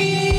you.